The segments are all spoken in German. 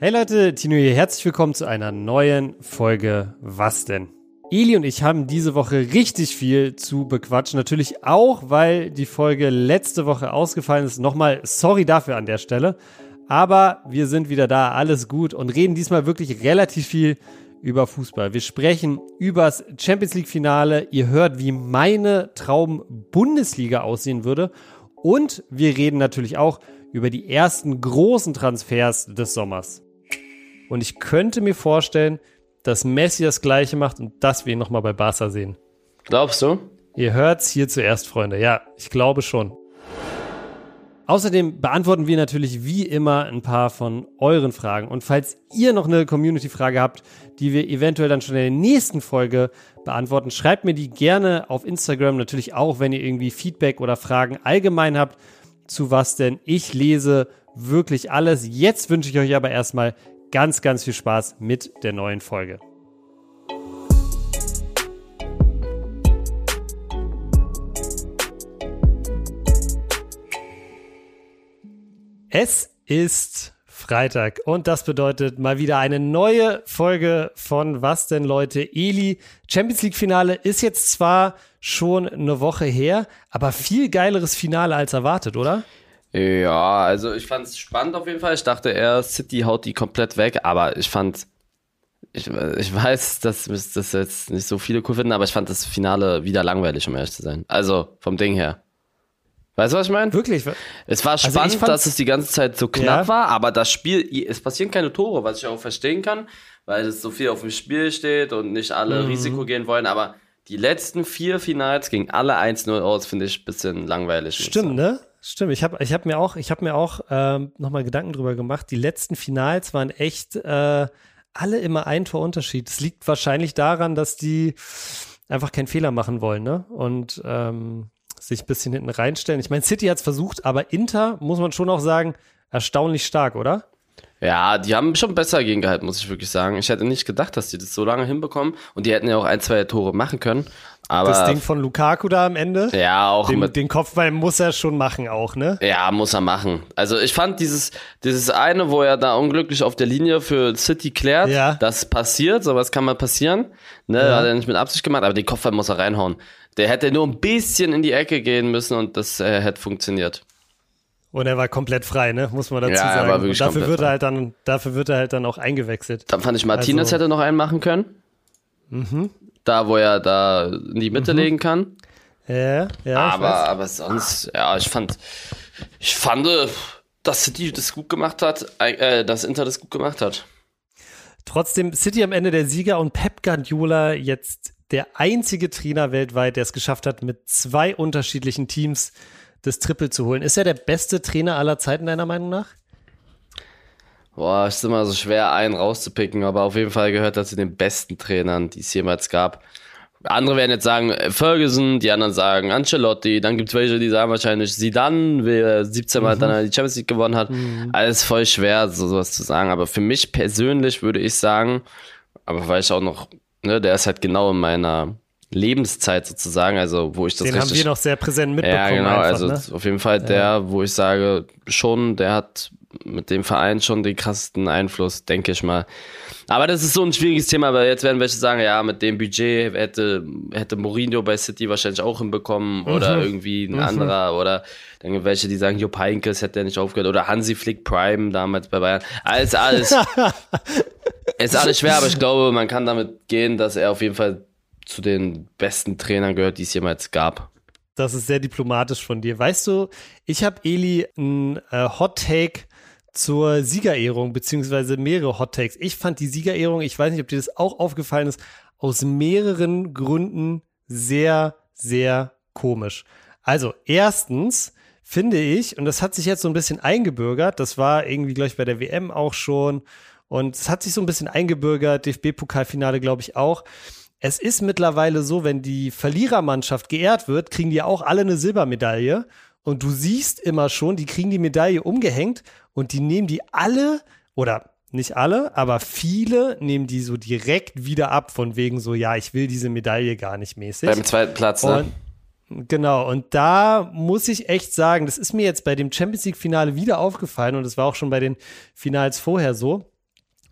Hey Leute, Tino hier. Herzlich willkommen zu einer neuen Folge Was denn? Eli und ich haben diese Woche richtig viel zu bequatschen. Natürlich auch, weil die Folge letzte Woche ausgefallen ist. Nochmal sorry dafür an der Stelle. Aber wir sind wieder da, alles gut und reden diesmal wirklich relativ viel über Fußball. Wir sprechen übers Champions League Finale. Ihr hört, wie meine Traum Bundesliga aussehen würde. Und wir reden natürlich auch über die ersten großen Transfers des Sommers. Und ich könnte mir vorstellen, dass Messi das Gleiche macht und dass wir ihn nochmal bei Barca sehen. Glaubst du? Ihr hört's hier zuerst, Freunde. Ja, ich glaube schon. Außerdem beantworten wir natürlich wie immer ein paar von euren Fragen. Und falls ihr noch eine Community-Frage habt, die wir eventuell dann schon in der nächsten Folge beantworten, schreibt mir die gerne auf Instagram. Natürlich auch, wenn ihr irgendwie Feedback oder Fragen allgemein habt, zu was denn. Ich lese wirklich alles. Jetzt wünsche ich euch aber erstmal ganz, ganz viel Spaß mit der neuen Folge. Es ist Freitag und das bedeutet mal wieder eine neue Folge von Was denn Leute? Eli, Champions League Finale ist jetzt zwar schon eine Woche her, aber viel geileres Finale als erwartet, oder? Ja, also ich fand es spannend auf jeden Fall. Ich dachte eher, City haut die komplett weg, aber ich fand, ich, ich weiß, dass das jetzt nicht so viele cool finden, aber ich fand das Finale wieder langweilig, um ehrlich zu sein. Also vom Ding her. Weißt du, was ich meine? Wirklich? Es war also spannend, dass es die ganze Zeit so knapp ja. war, aber das Spiel, es passieren keine Tore, was ich auch verstehen kann, weil es so viel auf dem Spiel steht und nicht alle mhm. Risiko gehen wollen, aber die letzten vier Finals gingen alle 1-0 aus, finde ich ein bisschen langweilig. Stimmt, ne? Stimmt, ich habe ich hab mir auch, hab auch ähm, nochmal Gedanken drüber gemacht. Die letzten Finals waren echt äh, alle immer ein Torunterschied. Es liegt wahrscheinlich daran, dass die einfach keinen Fehler machen wollen, ne? Und ähm, sich ein bisschen hinten reinstellen. Ich meine, City hat es versucht, aber Inter, muss man schon auch sagen, erstaunlich stark, oder? Ja, die haben schon besser gegengehalten, muss ich wirklich sagen. Ich hätte nicht gedacht, dass die das so lange hinbekommen. Und die hätten ja auch ein, zwei Tore machen können. Aber das Ding von Lukaku da am Ende. Ja, auch den, mit den Kopfball muss er schon machen auch, ne? Ja, muss er machen. Also ich fand dieses dieses eine, wo er da unglücklich auf der Linie für City klärt, ja. das passiert, sowas kann mal passieren. Ne, ja. hat er nicht mit Absicht gemacht, aber den Kopfball muss er reinhauen. Der hätte nur ein bisschen in die Ecke gehen müssen und das äh, hätte funktioniert. Und er war komplett frei, ne? Muss man dazu ja, sagen. Er war wirklich und dafür wird er halt dann, dafür wird er halt dann auch eingewechselt. Dann fand ich, Martinez also, hätte noch einen machen können. Mhm da, wo er da in die Mitte mhm. legen kann. Ja, ja. Aber, aber sonst, ja, ich fand, ich fand, dass City das gut gemacht hat, äh, dass Inter das gut gemacht hat. Trotzdem City am Ende der Sieger und Pep Guardiola jetzt der einzige Trainer weltweit, der es geschafft hat, mit zwei unterschiedlichen Teams das Triple zu holen. Ist er der beste Trainer aller Zeiten deiner Meinung nach? Boah, ist immer so schwer, einen rauszupicken, aber auf jeden Fall gehört er zu den besten Trainern, die es jemals gab. Andere werden jetzt sagen äh, Ferguson, die anderen sagen Ancelotti, dann gibt es welche, die sagen wahrscheinlich Zidane, wer 17 Mal mhm. dann die Champions League gewonnen hat. Mhm. Alles voll schwer, so sowas zu sagen. Aber für mich persönlich würde ich sagen, aber weil ich auch noch, ne, der ist halt genau in meiner Lebenszeit sozusagen, also wo ich das Den richtig, haben wir noch sehr präsent mitbekommen. Ja, genau, einfach, also ne? auf jeden Fall der, wo ich sage, schon, der hat mit dem Verein schon den krassesten Einfluss, denke ich mal. Aber das ist so ein schwieriges Thema, weil jetzt werden welche sagen, ja, mit dem Budget hätte, hätte Mourinho bei City wahrscheinlich auch hinbekommen mhm. oder irgendwie ein mhm. anderer oder dann gibt welche, die sagen, Jupp Heynckes hätte er nicht aufgehört oder Hansi Flick Prime damals bei Bayern. Alles, alles. ist alles schwer, aber ich glaube, man kann damit gehen, dass er auf jeden Fall zu den besten Trainern gehört, die es jemals gab. Das ist sehr diplomatisch von dir. Weißt du, ich habe Eli ein äh, Hot Take zur Siegerehrung, beziehungsweise mehrere Hot Takes. Ich fand die Siegerehrung, ich weiß nicht, ob dir das auch aufgefallen ist, aus mehreren Gründen sehr, sehr komisch. Also, erstens finde ich, und das hat sich jetzt so ein bisschen eingebürgert, das war irgendwie, glaube ich, bei der WM auch schon, und es hat sich so ein bisschen eingebürgert, DFB-Pokalfinale, glaube ich, auch. Es ist mittlerweile so, wenn die Verlierermannschaft geehrt wird, kriegen die auch alle eine Silbermedaille. Und du siehst immer schon, die kriegen die Medaille umgehängt und die nehmen die alle oder nicht alle, aber viele nehmen die so direkt wieder ab, von wegen so, ja, ich will diese Medaille gar nicht mäßig. Beim zweiten Platz, ne? Und, genau, und da muss ich echt sagen, das ist mir jetzt bei dem Champions League-Finale wieder aufgefallen und das war auch schon bei den Finals vorher so.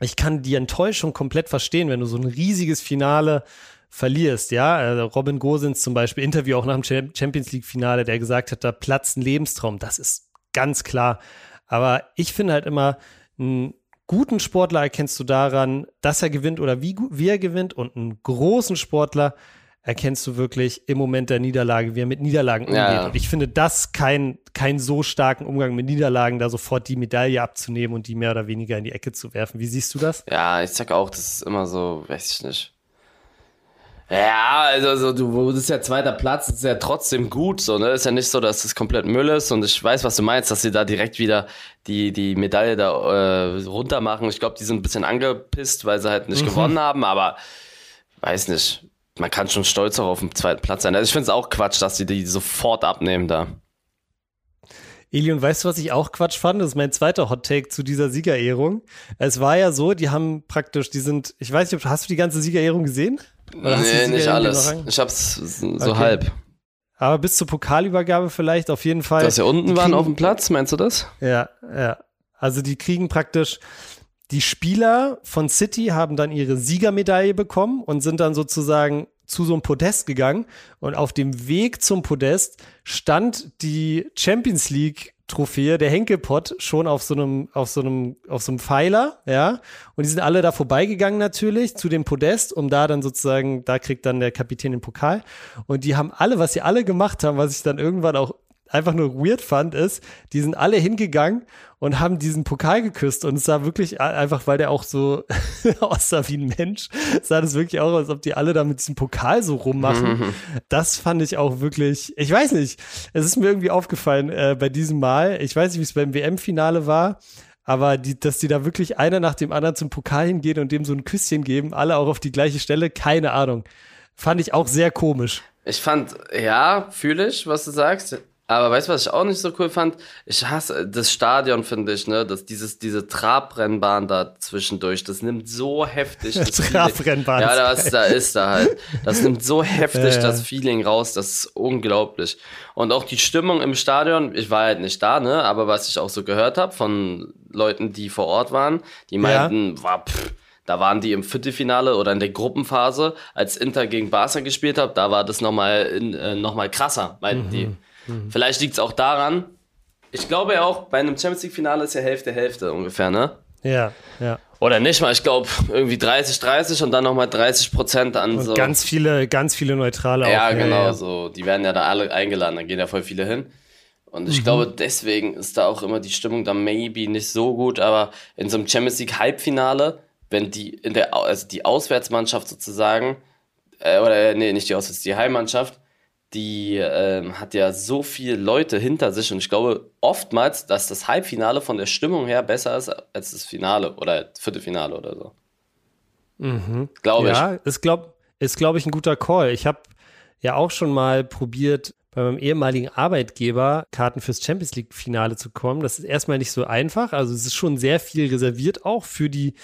ich kann die Enttäuschung komplett verstehen, wenn du so ein riesiges Finale verlierst, ja. Also Robin Gosens zum Beispiel, Interview auch nach dem Champions League-Finale, der gesagt hat, da platzt ein Lebenstraum. Das ist ganz klar. Aber ich finde halt immer, einen guten Sportler erkennst du daran, dass er gewinnt oder wie, wie er gewinnt und einen großen Sportler erkennst du wirklich im Moment der Niederlage, wie er mit Niederlagen umgeht. Ja, ja. Und ich finde das kein, kein so starken Umgang mit Niederlagen, da sofort die Medaille abzunehmen und die mehr oder weniger in die Ecke zu werfen. Wie siehst du das? Ja, ich sag auch, das ist immer so, weiß ich nicht. Ja, also, also du wurdest ja zweiter Platz, ist ja trotzdem gut, so, ne? Ist ja nicht so, dass es komplett Müll ist und ich weiß, was du meinst, dass sie da direkt wieder die, die Medaille da äh, runter machen. Ich glaube, die sind ein bisschen angepisst, weil sie halt nicht mhm. gewonnen haben, aber weiß nicht. Man kann schon stolz auch auf den zweiten Platz sein. Also ich finde es auch Quatsch, dass sie die sofort abnehmen da. Elion, weißt du, was ich auch Quatsch fand? Das ist mein zweiter Hot Take zu dieser Siegerehrung. Es war ja so, die haben praktisch, die sind, ich weiß nicht, hast du die ganze Siegerehrung gesehen? Oder nee, nicht alles. Ich hab's so okay. halb. Aber bis zur Pokalübergabe vielleicht auf jeden Fall. Dass sie unten kriegen, waren auf dem Platz, meinst du das? Ja, ja. Also die kriegen praktisch, die Spieler von City haben dann ihre Siegermedaille bekommen und sind dann sozusagen zu so einem Podest gegangen. Und auf dem Weg zum Podest stand die Champions League Trophäe, der Henkelpott, schon auf so einem, auf so einem, auf so einem Pfeiler, ja. Und die sind alle da vorbeigegangen natürlich zu dem Podest, um da dann sozusagen, da kriegt dann der Kapitän den Pokal. Und die haben alle, was sie alle gemacht haben, was ich dann irgendwann auch einfach nur weird fand, ist, die sind alle hingegangen und haben diesen Pokal geküsst und es sah wirklich einfach, weil der auch so aussah wie ein Mensch, sah das wirklich auch, als ob die alle da mit diesem Pokal so rummachen. Mhm. Das fand ich auch wirklich, ich weiß nicht, es ist mir irgendwie aufgefallen äh, bei diesem Mal, ich weiß nicht, wie es beim WM-Finale war, aber die, dass die da wirklich einer nach dem anderen zum Pokal hingehen und dem so ein Küsschen geben, alle auch auf die gleiche Stelle, keine Ahnung. Fand ich auch sehr komisch. Ich fand, ja, fühle ich, was du sagst. Aber weißt du, was ich auch nicht so cool fand? Ich hasse das Stadion, finde ich, ne? dass dieses, diese Trabrennbahn da zwischendurch, das nimmt so heftig das Trabrennbahn. Ja, das da ist da halt. Das nimmt so heftig ja, das Feeling raus, das ist unglaublich. Und auch die Stimmung im Stadion, ich war halt nicht da, ne? Aber was ich auch so gehört habe von Leuten, die vor Ort waren, die meinten, ja. war pff, da waren die im Viertelfinale oder in der Gruppenphase, als Inter gegen Barca gespielt hat, da war das nochmal äh, noch krasser, meinten mhm. die. Mhm. Vielleicht liegt es auch daran. Ich glaube ja auch, bei einem Champions League-Finale ist ja Hälfte, Hälfte ungefähr, ne? Ja, ja. Oder nicht mal, ich glaube irgendwie 30, 30 und dann nochmal 30 Prozent an und so. Ganz viele, ganz viele Neutrale ja, auch. Genau, ja, genau, so. Die werden ja da alle eingeladen, da gehen ja voll viele hin. Und ich mhm. glaube, deswegen ist da auch immer die Stimmung da maybe nicht so gut, aber in so einem Champions League Halbfinale, wenn die in der, also die Auswärtsmannschaft sozusagen, äh, oder nee, nicht die Auswärts, die Heimmannschaft, die ähm, hat ja so viele Leute hinter sich und ich glaube oftmals, dass das Halbfinale von der Stimmung her besser ist als das Finale oder Viertelfinale oder so. Mhm. Glaube ich. Ja, ist glaube ist, glaub ich, ein guter Call. Ich habe ja auch schon mal probiert, bei meinem ehemaligen Arbeitgeber Karten fürs Champions League-Finale zu kommen. Das ist erstmal nicht so einfach. Also es ist schon sehr viel reserviert auch für die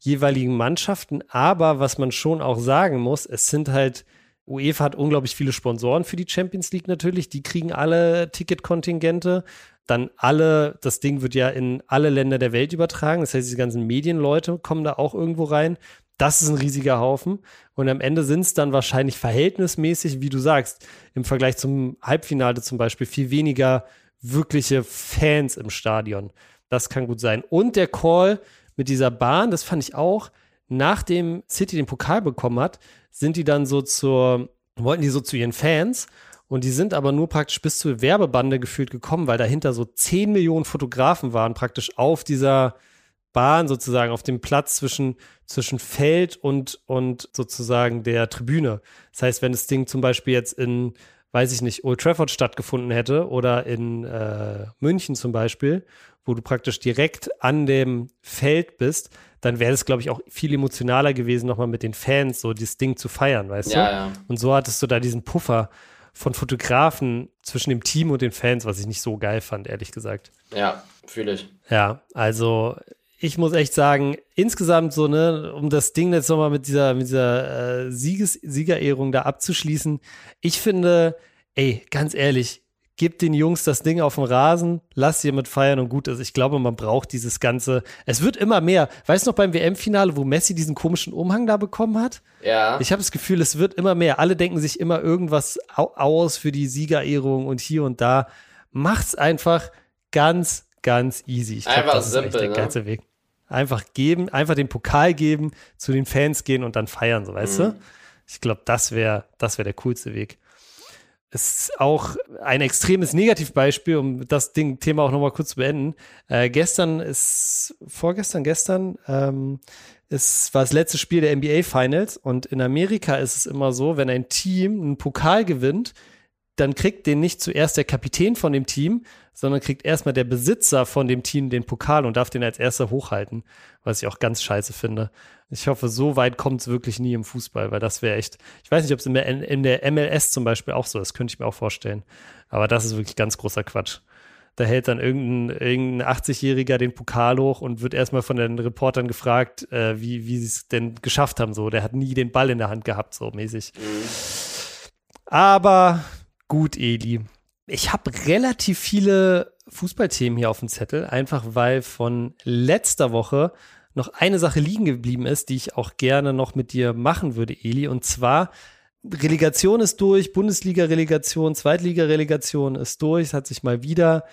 jeweiligen Mannschaften. Aber was man schon auch sagen muss, es sind halt UEFA hat unglaublich viele Sponsoren für die Champions League natürlich. Die kriegen alle Ticketkontingente. Dann alle, das Ding wird ja in alle Länder der Welt übertragen. Das heißt, diese ganzen Medienleute kommen da auch irgendwo rein. Das ist ein riesiger Haufen. Und am Ende sind es dann wahrscheinlich verhältnismäßig, wie du sagst, im Vergleich zum Halbfinale zum Beispiel, viel weniger wirkliche Fans im Stadion. Das kann gut sein. Und der Call mit dieser Bahn, das fand ich auch, nachdem City den Pokal bekommen hat, sind die dann so zur, wollten die so zu ihren Fans und die sind aber nur praktisch bis zur Werbebande gefühlt gekommen, weil dahinter so 10 Millionen Fotografen waren, praktisch auf dieser Bahn sozusagen, auf dem Platz zwischen, zwischen Feld und, und sozusagen der Tribüne. Das heißt, wenn das Ding zum Beispiel jetzt in, weiß ich nicht, Old Trafford stattgefunden hätte oder in äh, München zum Beispiel, wo du praktisch direkt an dem Feld bist, dann wäre es, glaube ich, auch viel emotionaler gewesen, nochmal mit den Fans so dieses Ding zu feiern, weißt ja, du? Ja. Und so hattest du da diesen Puffer von Fotografen zwischen dem Team und den Fans, was ich nicht so geil fand, ehrlich gesagt. Ja, fühle ich. Ja, also ich muss echt sagen, insgesamt so, ne, um das Ding jetzt nochmal mit dieser, mit dieser äh, Sieges Siegerehrung da abzuschließen, ich finde, ey, ganz ehrlich, gib den Jungs das Ding auf dem Rasen, lass sie mit feiern und gut ist. Ich glaube, man braucht dieses ganze. Es wird immer mehr. Weißt du noch beim WM-Finale, wo Messi diesen komischen Umhang da bekommen hat? Ja. Ich habe das Gefühl, es wird immer mehr. Alle denken sich immer irgendwas aus für die Siegerehrung und hier und da. Macht's einfach ganz, ganz easy. Ich glaub, einfach das simpel, ist echt der ne? ganze Weg. Einfach geben, einfach den Pokal geben, zu den Fans gehen und dann feiern, so weißt mhm. du? Ich glaube, das wäre das wäre der coolste Weg. Es ist auch ein extremes Negativbeispiel, um das Ding, Thema auch nochmal kurz zu beenden. Äh, gestern ist, vorgestern, gestern, ähm, es war das letzte Spiel der NBA Finals und in Amerika ist es immer so, wenn ein Team einen Pokal gewinnt, dann kriegt den nicht zuerst der Kapitän von dem Team, sondern kriegt erstmal der Besitzer von dem Team den Pokal und darf den als erster hochhalten, was ich auch ganz scheiße finde. Ich hoffe, so weit kommt es wirklich nie im Fußball, weil das wäre echt, ich weiß nicht, ob es in, in der, MLS zum Beispiel auch so ist, könnte ich mir auch vorstellen. Aber das ist wirklich ganz großer Quatsch. Da hält dann irgendein, irgendein 80-Jähriger den Pokal hoch und wird erstmal von den Reportern gefragt, äh, wie, wie sie es denn geschafft haben. So, der hat nie den Ball in der Hand gehabt, so mäßig. Mhm. Aber gut, Eli. Ich habe relativ viele Fußballthemen hier auf dem Zettel, einfach weil von letzter Woche noch eine Sache liegen geblieben ist, die ich auch gerne noch mit dir machen würde, Eli. Und zwar, Relegation ist durch, Bundesliga-Relegation, Zweitliga-Relegation ist durch, es hat sich mal wieder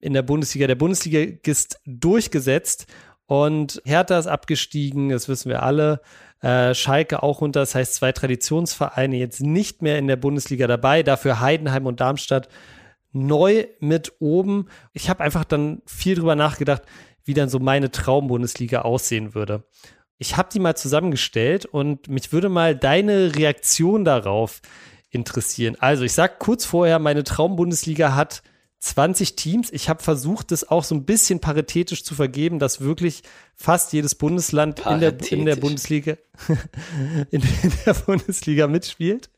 in der Bundesliga der Bundesligist durchgesetzt und Hertha ist abgestiegen, das wissen wir alle. Äh, Schalke auch runter. Das heißt, zwei Traditionsvereine jetzt nicht mehr in der Bundesliga dabei. Dafür Heidenheim und Darmstadt neu mit oben. Ich habe einfach dann viel drüber nachgedacht, wie dann so meine Traumbundesliga aussehen würde. Ich habe die mal zusammengestellt und mich würde mal deine Reaktion darauf interessieren. Also, ich sag kurz vorher, meine Traumbundesliga hat 20 Teams. Ich habe versucht, das auch so ein bisschen paritätisch zu vergeben, dass wirklich fast jedes Bundesland in der, in der Bundesliga in, in, der Bundesliga mitspielt.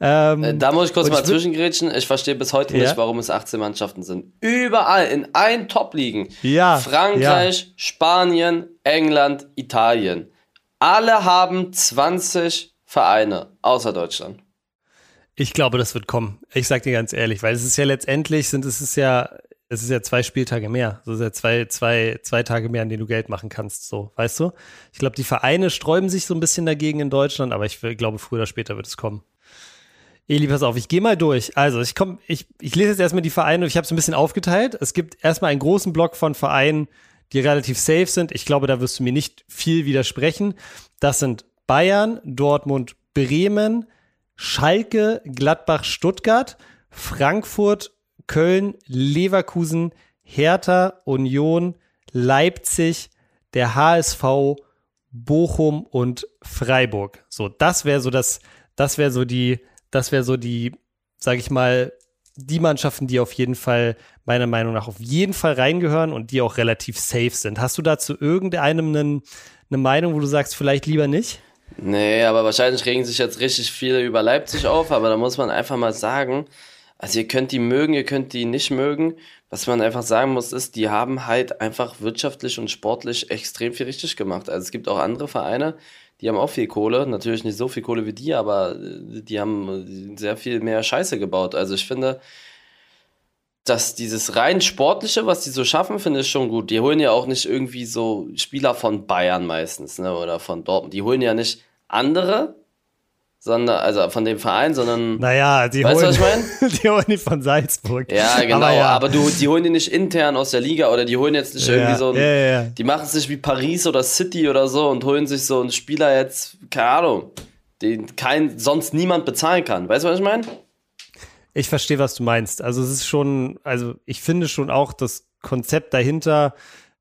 Ähm, äh, da muss ich kurz mal zwischengrätschen. Ich verstehe bis heute ja? nicht, warum es 18 Mannschaften sind. Überall in allen Top-Ligen. Ja, Frankreich, ja. Spanien, England, Italien. Alle haben 20 Vereine, außer Deutschland. Ich glaube, das wird kommen. Ich sag dir ganz ehrlich, weil es ist ja letztendlich sind es ist ja es ist ja zwei Spieltage mehr. So ist ja zwei, zwei, zwei Tage mehr, an denen du Geld machen kannst, so, weißt du? Ich glaube, die Vereine sträuben sich so ein bisschen dagegen in Deutschland, aber ich glaube, früher oder später wird es kommen. Eli, pass auf, ich gehe mal durch. Also, ich komme, ich, ich lese jetzt erstmal die Vereine, ich habe es ein bisschen aufgeteilt. Es gibt erstmal einen großen Block von Vereinen, die relativ safe sind. Ich glaube, da wirst du mir nicht viel widersprechen. Das sind Bayern, Dortmund, Bremen, Schalke, Gladbach, Stuttgart, Frankfurt, Köln, Leverkusen, Hertha, Union, Leipzig, der HSV, Bochum und Freiburg. So, das wäre so das, das wäre so die, das wäre so die, sag ich mal, die Mannschaften, die auf jeden Fall, meiner Meinung nach, auf jeden Fall reingehören und die auch relativ safe sind. Hast du dazu irgendeinem einen, eine Meinung, wo du sagst, vielleicht lieber nicht? Nee, aber wahrscheinlich regen sich jetzt richtig viele über Leipzig auf, aber da muss man einfach mal sagen, also ihr könnt die mögen, ihr könnt die nicht mögen. Was man einfach sagen muss, ist, die haben halt einfach wirtschaftlich und sportlich extrem viel richtig gemacht. Also es gibt auch andere Vereine, die haben auch viel Kohle, natürlich nicht so viel Kohle wie die, aber die haben sehr viel mehr Scheiße gebaut. Also ich finde, dass dieses rein sportliche, was die so schaffen, finde ich schon gut. Die holen ja auch nicht irgendwie so Spieler von Bayern meistens, ne, oder von Dortmund. Die holen ja nicht andere, sondern, also von dem Verein, sondern. Naja, die weißt holen, was ich meine? die holen die von Salzburg. Ja, genau, aber, ja. aber, du, die holen die nicht intern aus der Liga oder die holen jetzt nicht ja, irgendwie so ein, ja, ja, die machen es nicht wie Paris oder City oder so und holen sich so einen Spieler jetzt, keine Ahnung, den kein, sonst niemand bezahlen kann. Weißt du, was ich meine? Ich verstehe, was du meinst. Also es ist schon, also ich finde schon auch das Konzept dahinter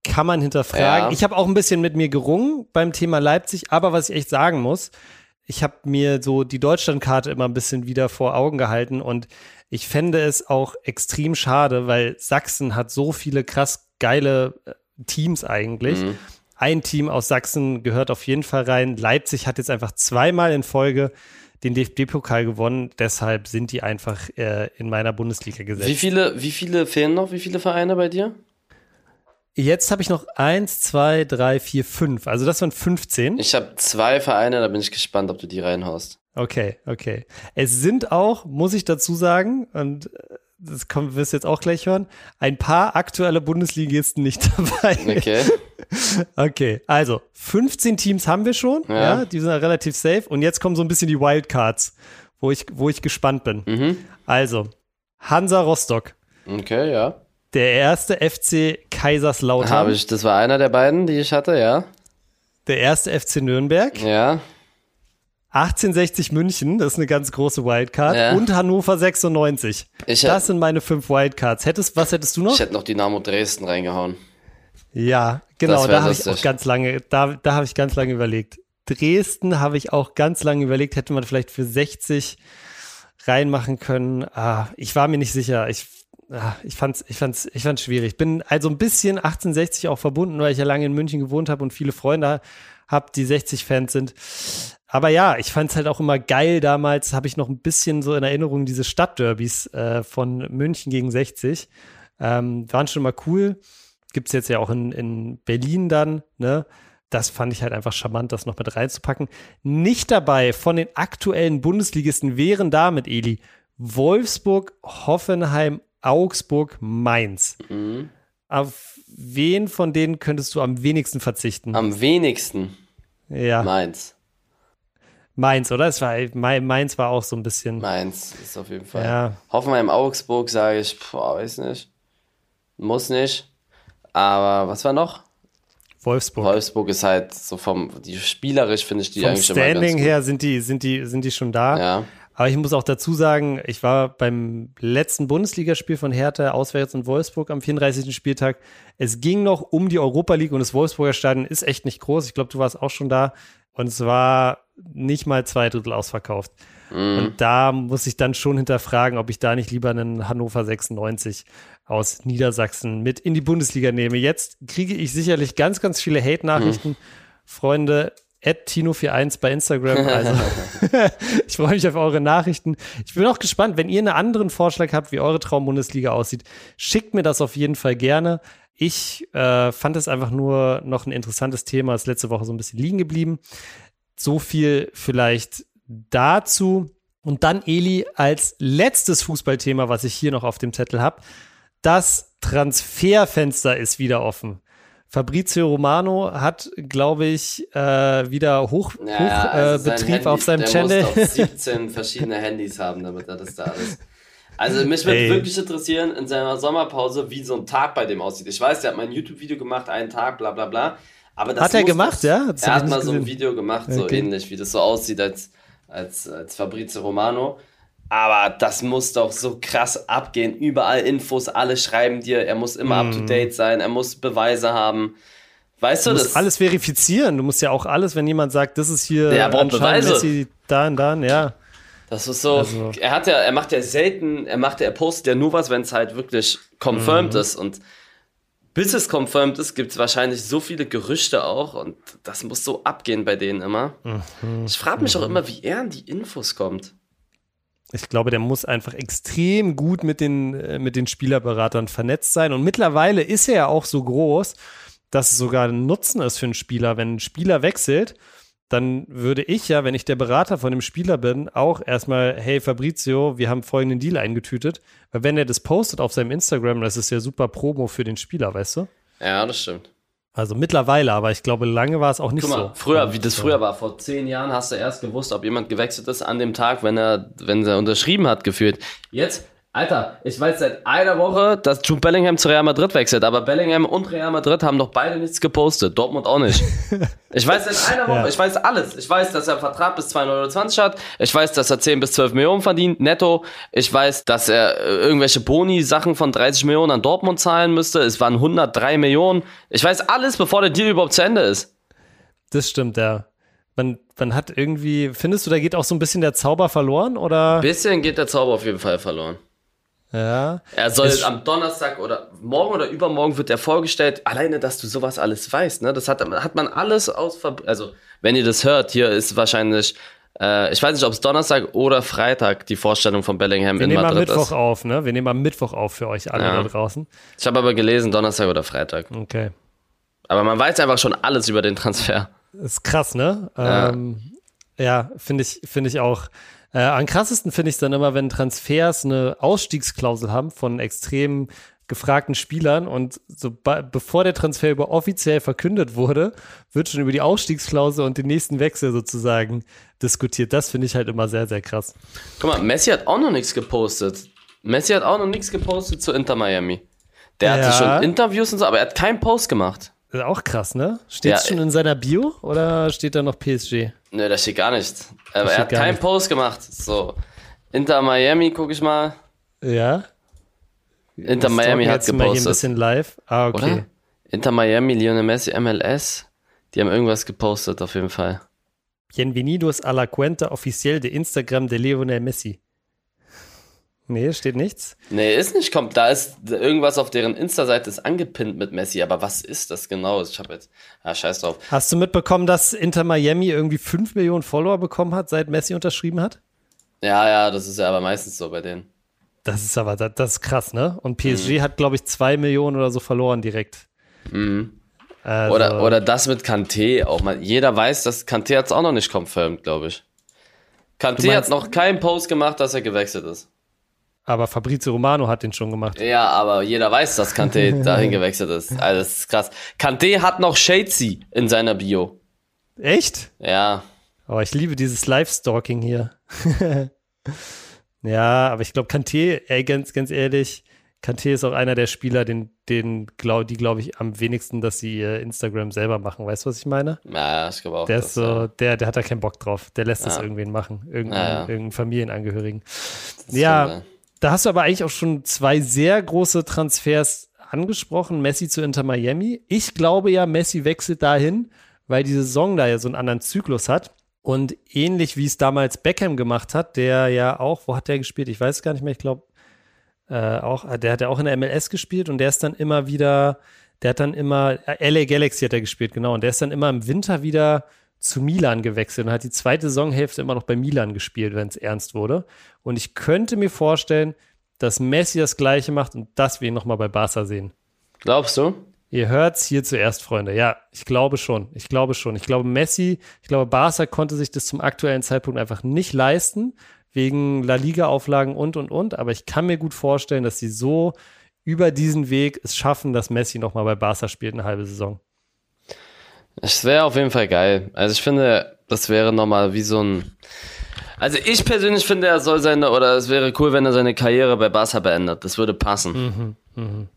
kann man hinterfragen. Ja. Ich habe auch ein bisschen mit mir gerungen beim Thema Leipzig, aber was ich echt sagen muss, ich habe mir so die Deutschlandkarte immer ein bisschen wieder vor Augen gehalten und ich fände es auch extrem schade, weil Sachsen hat so viele krass geile äh, Teams eigentlich. Mhm. Ein Team aus Sachsen gehört auf jeden Fall rein. Leipzig hat jetzt einfach zweimal in Folge den DFB-Pokal gewonnen. Deshalb sind die einfach äh, in meiner Bundesliga gesetzt. Wie viele, wie viele fehlen noch? Wie viele Vereine bei dir? Jetzt habe ich noch eins, zwei, drei, vier, fünf. Also das waren 15. Ich habe zwei Vereine, da bin ich gespannt, ob du die reinhaust. Okay, okay. Es sind auch, muss ich dazu sagen, und das kommt, wirst du jetzt auch gleich hören, ein paar aktuelle Bundesligisten nicht dabei. Okay. Okay, also 15 Teams haben wir schon, ja, Ja. die sind relativ safe. Und jetzt kommen so ein bisschen die Wildcards, wo ich, wo ich gespannt bin. Mhm. Also, Hansa Rostock, Okay, ja. der erste FC Kaiserslautern, Habe ich, das war einer der beiden, die ich hatte, ja. der erste FC Nürnberg, Ja. 1860 München, das ist eine ganz große Wildcard, Ja. und Hannover 96. Ich, Das sind meine fünf Wildcards. Hättest, was hättest du noch? ich hätte noch Dynamo Dresden reingehauen. Ja, genau, da habe ich auch ganz lange, da, da habe ich ganz lange überlegt. Dresden habe ich auch ganz lange überlegt, hätte man vielleicht für 60 reinmachen können. Ah, ich war mir nicht sicher. Ich, ah, ich fand's, ich fand's, ich fand's schwierig. Bin also ein bisschen 1860 auch verbunden, weil ich ja lange in München gewohnt habe und viele Freunde habe, die 60-Fans sind. Aber ja, ich fand's halt auch immer geil. Damals habe ich noch ein bisschen so in Erinnerung diese Stadtderbys äh, von München gegen 60. Ähm, waren schon mal cool. Gibt's jetzt ja auch in, in Berlin dann, ne? Das fand ich halt einfach charmant, das noch mit reinzupacken. Nicht dabei von den aktuellen Bundesligisten wären damit, Eli, Wolfsburg, Hoffenheim, Augsburg, Mainz. Mhm. Auf wen von denen könntest du am wenigsten verzichten? Am wenigsten ja, Mainz. Mainz, oder? Es war, Mai- Mainz war auch so ein bisschen. Mainz ist auf jeden Fall. Ja. Hoffenheim, Augsburg, sage ich, boah, weiß nicht. Muss nicht. Aber was war noch? Wolfsburg. Wolfsburg ist halt so vom, die spielerisch finde ich die Vom eigentlich immer ganz Standing gut. her sind die, sind die, sind die schon da. Ja. Aber ich muss auch dazu sagen, ich war beim letzten Bundesligaspiel von Hertha auswärts in Wolfsburg am 34. Spieltag. Es ging noch um die Europa League und das Wolfsburger Stadion ist echt nicht groß. Ich glaube, du warst auch schon da. Und es war nicht mal zwei Drittel ausverkauft. Und da muss ich dann schon hinterfragen, ob ich da nicht lieber einen Hannover 96 aus Niedersachsen mit in die Bundesliga nehme. Jetzt kriege ich sicherlich ganz, ganz viele Hate-Nachrichten. Freunde, Tino41 bei Instagram. Also ich freue mich auf eure Nachrichten. Ich bin auch gespannt, wenn ihr einen anderen Vorschlag habt, wie eure Traumbundesliga aussieht, schickt mir das auf jeden Fall gerne. Ich äh, fand es einfach nur noch ein interessantes Thema, ist letzte Woche so ein bisschen liegen geblieben. So viel vielleicht dazu. Und dann, Eli, als letztes Fußballthema, was ich hier noch auf dem Zettel habe, das Transferfenster ist wieder offen. Fabrizio Romano hat, glaube ich, äh, wieder Hoch, Ja, Hoch äh, also sein Betrieb Handy, auf seinem der Channel. muss doch 17 verschiedene Handys haben, damit er das da alles. Also mich würde Ey. wirklich interessieren in seiner Sommerpause, wie so ein Tag bei dem aussieht. Ich weiß, der hat mal ein YouTube-Video gemacht, einen Tag, bla bla bla. Aber das Hat er gemacht, doch, ja? Das er hat mal nicht so ein gesehen. Video gemacht, so Okay. ähnlich, wie das so aussieht als, als, als Fabrizio Romano. Aber das muss doch so krass abgehen. Überall Infos, alle schreiben dir, er muss immer up to date sein, er muss Beweise haben. Weißt du, Du das musst alles verifizieren. Du musst ja auch alles, wenn jemand sagt, das ist hier Ja, anscheinend Beweise. Messi, da und dann, ja. Das ist so, Also- er hat ja, er macht ja selten, er macht ja, er postet ja nur was, wenn es halt wirklich confirmed Mhm. ist und bis es confirmed ist, gibt es wahrscheinlich so viele Gerüchte auch und das muss so abgehen bei denen immer. Mhm. Ich frage mich auch immer, wie er an die Infos kommt. Ich glaube, der muss einfach extrem gut mit den, äh, mit den Spielerberatern vernetzt sein. Und mittlerweile ist er ja auch so groß, dass es sogar ein Nutzen ist für einen Spieler. Wenn ein Spieler wechselt, dann würde ich ja, wenn ich der Berater von dem Spieler bin, auch erstmal, hey Fabrizio, wir haben folgenden Deal eingetütet. Weil wenn er das postet auf seinem Instagram, das ist ja super Promo für den Spieler, weißt du? Ja, das stimmt. Also mittlerweile, aber ich glaube, lange war es auch nicht Guck mal, so. früher, wie das früher war, vor zehn Jahren hast du erst gewusst, ob jemand gewechselt ist an dem Tag, wenn er, wenn er unterschrieben hat, gefühlt. Jetzt, Alter, ich weiß seit einer Woche, dass Jude Bellingham zu Real Madrid wechselt, aber Bellingham und Real Madrid haben doch beide nichts gepostet, Dortmund auch nicht. Ich weiß seit einer Woche, Ja. ich weiß alles. Ich weiß, dass er einen Vertrag bis 2,29 hat. Ich weiß, dass er 10 bis 12 Millionen verdient, netto. Ich weiß, dass er äh, irgendwelche Boni-Sachen von 30 Millionen an Dortmund zahlen müsste. Es waren 103 Millionen. Ich weiß alles, bevor der Deal überhaupt zu Ende ist. Das stimmt, ja. Man, man hat irgendwie, findest du, da geht auch so ein bisschen der Zauber verloren oder? Bisschen geht der Zauber auf jeden Fall verloren. Ja. Er soll Es- am Donnerstag oder morgen oder übermorgen wird er vorgestellt. Alleine, dass du sowas alles weißt, ne? Das hat, hat man alles aus. Ver- Also, wenn ihr das hört, hier ist wahrscheinlich, äh, ich weiß nicht, ob es Donnerstag oder Freitag die Vorstellung von Bellingham Wir in nehmen am Madrid Mittwoch ist. auf, ne? Wir nehmen am Mittwoch auf für euch alle Ja. da draußen. Ich habe aber gelesen, Donnerstag oder Freitag. Okay. Aber man weiß einfach schon alles über den Transfer. Ist krass, ne? Ja. Ähm, ja, finde ich, finde ich auch. Äh, am krassesten finde ich es dann immer, wenn Transfers eine Ausstiegsklausel haben von extrem gefragten Spielern und so bevor der Transfer über offiziell verkündet wurde, wird schon über die Ausstiegsklausel und den nächsten Wechsel sozusagen diskutiert. Das finde ich halt immer sehr, sehr krass. Guck mal, Messi hat auch noch nichts gepostet. Messi hat auch noch nichts gepostet zu Inter Miami. Der ja. hatte schon Interviews und so, aber er hat keinen Post gemacht. Das ist auch krass, ne? Steht es ja, schon in seiner Bio oder steht da noch PSG? Ne, da steht gar nicht. Aber er hat keinen nicht. Post gemacht. So, Inter Miami, guck ich mal. Ja. Inter Miami hat gepostet. Mal hier ein bisschen live. Ah, okay. Oder? Inter Miami, Lionel Messi, MLS. Die haben irgendwas gepostet, auf jeden Fall. Bienvenidos a la cuenta oficial de Instagram de Lionel Messi. Nee, steht nichts. Nee, ist nicht, kommt, da ist irgendwas auf deren Insta-Seite ist angepinnt mit Messi, aber was ist das genau? Ich habe jetzt, ah, scheiß drauf. Hast du mitbekommen, dass Inter Miami irgendwie 5 Millionen Follower bekommen hat, seit Messi unterschrieben hat? Ja, ja, das ist ja aber meistens so bei denen. Das ist aber, das, das ist krass, ne? Und PSG mhm. hat, glaube ich, 2 Millionen oder so verloren direkt. Mhm. Also, oder, oder das mit Kanté auch mal. Jeder weiß, dass Kanté hat es auch noch nicht confirmed, glaube ich. Kanté hat noch keinen Post gemacht, dass er gewechselt ist. Aber Fabrizio Romano hat den schon gemacht. Ja, aber jeder weiß, dass Kanté dahin gewechselt ist. Also das ist krass. Kanté hat noch Shadesy in seiner Bio. Echt? Ja. Oh, ich liebe dieses Live-Stalking hier. ja, aber ich glaube, Kanté, ey, ganz, ganz ehrlich, Kanté ist auch einer der Spieler, den, den glaub, die glaube ich am wenigsten, dass sie ihr Instagram selber machen. Weißt du, was ich meine? Ja, ich glaube auch. Der ist so, ja. der, der hat da keinen Bock drauf. Der lässt ja. das irgendwen machen. Irgendeinen, ja, irgendeinen Familienangehörigen. Ja, da hast du aber eigentlich auch schon zwei sehr große Transfers angesprochen. Messi zu Inter Miami. Ich glaube ja, Messi wechselt dahin, weil die Saison da ja so einen anderen Zyklus hat. Und ähnlich wie es damals Beckham gemacht hat, der ja auch, wo hat der gespielt? Ich weiß gar nicht mehr, ich glaube, äh, auch, der hat ja auch in der MLS gespielt und der ist dann immer wieder, der hat dann immer, äh, LA Galaxy hat er gespielt, genau, und der ist dann immer im Winter wieder zu Milan gewechselt und hat die zweite Saisonhälfte immer noch bei Milan gespielt, wenn es ernst wurde. Und ich könnte mir vorstellen, dass Messi das Gleiche macht und dass wir ihn nochmal bei Barca sehen. Glaubst du? Ihr hört's hier zuerst, Freunde. Ja, ich glaube schon. Ich glaube schon. Ich glaube, Messi, ich glaube, Barca konnte sich das zum aktuellen Zeitpunkt einfach nicht leisten, wegen La Liga-Auflagen und, und, und. Aber ich kann mir gut vorstellen, dass sie so über diesen Weg es schaffen, dass Messi nochmal bei Barca spielt, eine halbe Saison. Es wäre auf jeden Fall geil. Also ich finde, das wäre nochmal wie so ein. Also ich persönlich finde, er soll seine, oder es wäre cool, wenn er seine Karriere bei Barca beendet. Das würde passen. Mhm, mh.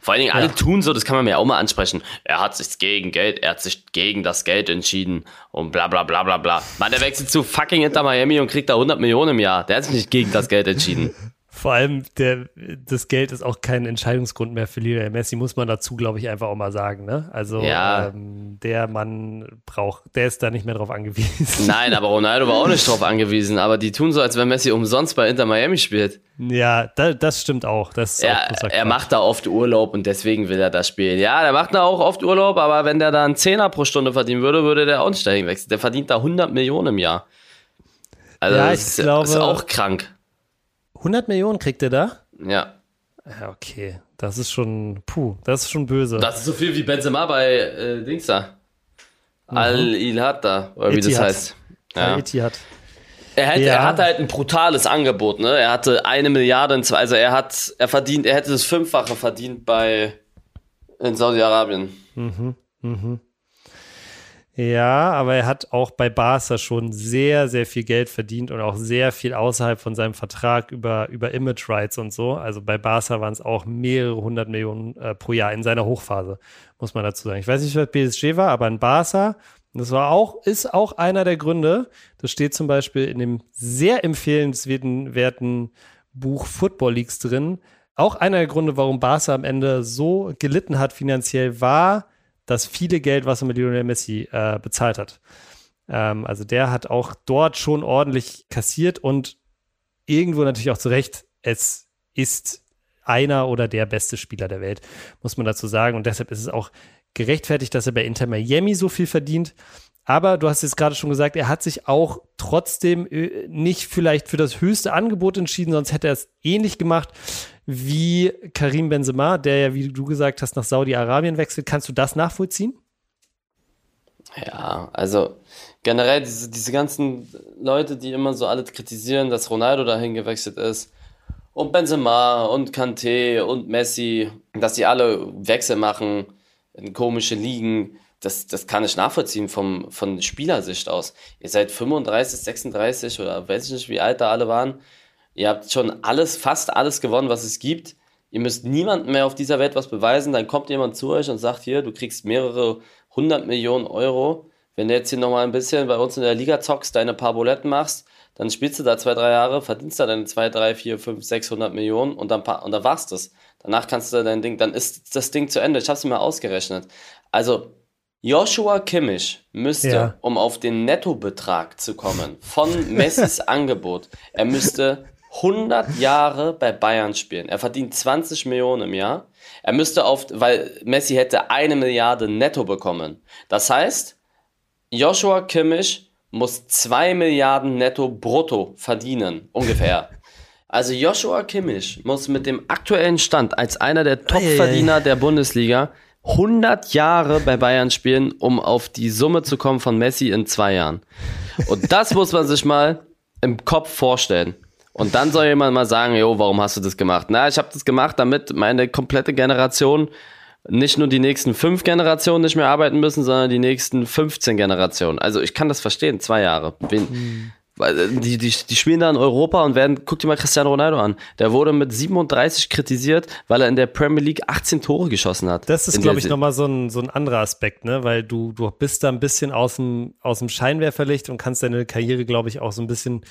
Vor allen Dingen, alle ja. tun so, das kann man mir auch mal ansprechen. Er hat sich gegen Geld, er hat sich gegen das Geld entschieden und bla bla bla bla bla. Mann, der wechselt zu fucking Inter Miami und kriegt da 100 Millionen im Jahr. Der hat sich nicht gegen das Geld entschieden. Vor allem, der, das Geld ist auch kein Entscheidungsgrund mehr für Lionel Messi, muss man dazu, glaube ich, einfach auch mal sagen. Ne? Also ja. ähm, der Mann braucht, der ist da nicht mehr drauf angewiesen. Nein, aber Ronaldo war auch nicht drauf angewiesen. Aber die tun so, als wenn Messi umsonst bei Inter Miami spielt. Ja, da, das stimmt auch. Das er, er macht da oft Urlaub und deswegen will er da spielen. Ja, der macht da auch oft Urlaub, aber wenn der da einen Zehner pro Stunde verdienen würde, würde der auch nicht dahin wechseln. Der verdient da 100 Millionen im Jahr. Also ja, ich das glaube, ist auch krank. 100 Millionen kriegt er da? Ja. Ja, okay. Das ist schon, puh, das ist schon böse. Das ist so viel wie Benzema bei äh, Dings da. Mhm. Al-Ilhat da, oder wie das heißt. Ja. Al-Ittihad. Er, hätte, ja. er hatte halt ein brutales Angebot, ne? Er hatte eine Milliarde, in zwei, also er hat, er verdient, er hätte das Fünffache verdient bei in Saudi-Arabien. Mhm, mhm. Ja, aber er hat auch bei Barca schon sehr, sehr viel Geld verdient und auch sehr viel außerhalb von seinem Vertrag über, über Image Rights und so. Also bei Barca waren es auch mehrere hundert Millionen äh, pro Jahr in seiner Hochphase, muss man dazu sagen. Ich weiß nicht, was PSG war, aber in Barca, das war auch, ist auch einer der Gründe. Das steht zum Beispiel in dem sehr empfehlenswerten Buch Football Leagues drin. Auch einer der Gründe, warum Barca am Ende so gelitten hat finanziell, war, das viele Geld, was er mit Lionel Messi äh, bezahlt hat. Ähm, also der hat auch dort schon ordentlich kassiert und irgendwo natürlich auch zu Recht, es ist einer oder der beste Spieler der Welt, muss man dazu sagen. Und deshalb ist es auch gerechtfertigt, dass er bei Inter Miami so viel verdient. Aber du hast jetzt gerade schon gesagt, er hat sich auch trotzdem äh, nicht vielleicht für das höchste Angebot entschieden, sonst hätte er es ähnlich gemacht wie Karim Benzema, der ja, wie du gesagt hast, nach Saudi-Arabien wechselt. Kannst du das nachvollziehen? Ja, also generell diese, diese ganzen Leute, die immer so alles kritisieren, dass Ronaldo dahin gewechselt ist und Benzema und Kanté und Messi, dass die alle Wechsel machen in komische Ligen, das, das kann ich nachvollziehen vom, von Spielersicht aus. Ihr seid 35, 36 oder weiß ich nicht, wie alt da alle waren. Ihr habt schon alles, fast alles gewonnen, was es gibt. Ihr müsst niemandem mehr auf dieser Welt was beweisen. Dann kommt jemand zu euch und sagt hier, du kriegst mehrere hundert Millionen Euro. Wenn du jetzt hier nochmal ein bisschen bei uns in der Liga zockst, deine paar Buletten machst, dann spielst du da zwei, drei Jahre, verdienst da deine zwei, drei, vier, fünf, sechshundert Millionen und dann, und dann war's das. Danach kannst du dein Ding, dann ist das Ding zu Ende. Ich hab's mir mal ausgerechnet. Also, Joshua Kimmich müsste, ja. um auf den Nettobetrag zu kommen, von Messis Angebot, er müsste 100 Jahre bei Bayern spielen. Er verdient 20 Millionen im Jahr. Er müsste auf, weil Messi hätte eine Milliarde netto bekommen. Das heißt, Joshua Kimmich muss 2 Milliarden netto brutto verdienen, ungefähr. Also Joshua Kimmich muss mit dem aktuellen Stand als einer der Topverdiener der Bundesliga 100 Jahre bei Bayern spielen, um auf die Summe zu kommen von Messi in zwei Jahren. Und das muss man sich mal im Kopf vorstellen. Und dann soll jemand mal sagen, jo, warum hast du das gemacht? Na, ich habe das gemacht, damit meine komplette Generation nicht nur die nächsten fünf Generationen nicht mehr arbeiten müssen, sondern die nächsten 15 Generationen. Also ich kann das verstehen, zwei Jahre. Wen, mhm. Die, die, die spielen da in Europa und werden, guck dir mal Cristiano Ronaldo an. Der wurde mit 37 kritisiert, weil er in der Premier League 18 Tore geschossen hat. Das ist, glaube ich, nochmal so ein, so ein anderer Aspekt, ne? Weil du, du bist da ein bisschen aus dem, aus dem Scheinwerferlicht und kannst deine Karriere, glaube ich, auch so ein bisschen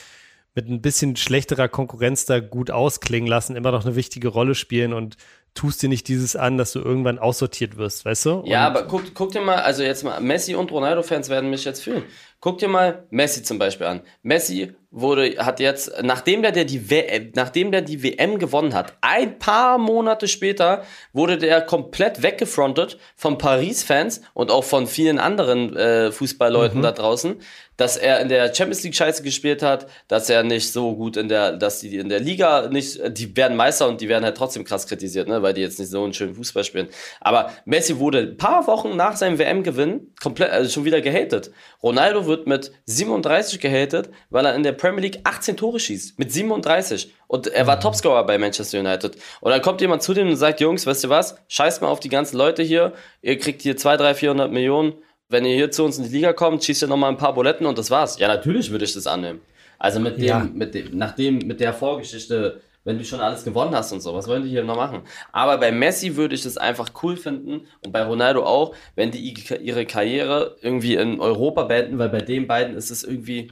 mit ein bisschen schlechterer Konkurrenz da gut ausklingen lassen, immer noch eine wichtige Rolle spielen und tust dir nicht dieses an, dass du irgendwann aussortiert wirst, weißt du? ja, aber guck, guck dir mal, also jetzt mal, Messi und Ronaldo-Fans werden mich jetzt fühlen. Guck dir mal Messi zum Beispiel an. Messi wurde, hat jetzt, nachdem der, der die WM, nachdem der die WM gewonnen hat, ein paar Monate später wurde der komplett weggefrontet von Paris-Fans und auch von vielen anderen äh, Fußballleuten mhm. da draußen, dass er in der Champions League Scheiße gespielt hat, dass er nicht so gut in der, dass die in der Liga nicht, die werden Meister und die werden halt trotzdem krass kritisiert, ne, weil die jetzt nicht so einen schönen Fußball spielen. Aber Messi wurde ein paar Wochen nach seinem WM-Gewinn komplett, also schon wieder gehatet. Ronaldo wird mit 37 gehatet, weil er in der Premier League 18 Tore schießt. Mit 37. Und er war mhm. Topscorer bei Manchester United. Und dann kommt jemand zu dem und sagt, Jungs, weißt du was? Scheißt mal auf die ganzen Leute hier. Ihr kriegt hier 2, 3, 400 Millionen wenn ihr hier zu uns in die Liga kommt, schießt ihr nochmal ein paar Buletten und das war's. Ja, natürlich würde ich das annehmen. Also mit dem, ja. mit dem, nachdem, mit der Vorgeschichte, wenn du schon alles gewonnen hast und so, was wollen die hier noch machen? Aber bei Messi würde ich das einfach cool finden und bei Ronaldo auch, wenn die ihre Karriere irgendwie in Europa beenden, weil bei den beiden ist es irgendwie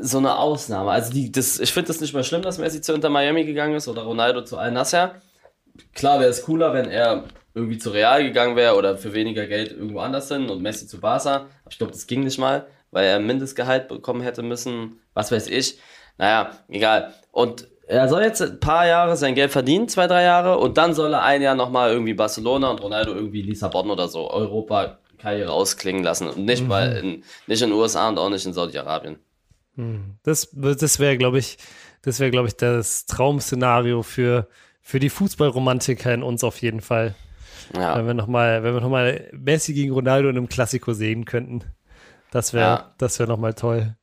so eine Ausnahme. Also die, das, ich finde das nicht mehr schlimm, dass Messi zu Inter Miami gegangen ist oder Ronaldo zu Al Nasser. Klar wäre es cooler, wenn er irgendwie zu Real gegangen wäre oder für weniger Geld irgendwo anders hin und Messi zu Barca. Aber ich glaube, das ging nicht mal, weil er Mindestgehalt bekommen hätte müssen. Was weiß ich. Naja, egal. Und er soll jetzt ein paar Jahre sein Geld verdienen, zwei, drei Jahre, und dann soll er ein Jahr nochmal irgendwie Barcelona und Ronaldo irgendwie Lissabon oder so Europa Karriere ausklingen lassen. Und nicht mhm. mal in, nicht in den USA und auch nicht in Saudi-Arabien. Mhm. Das, das wäre, glaube ich, das wäre, glaube ich, das Traum-Szenario für, für die Fußballromantiker in uns auf jeden Fall. Ja. Wenn wir nochmal, wenn wir nochmal Messi gegen Ronaldo in einem Klassiko sehen könnten. Das wäre, ja. das wäre nochmal toll.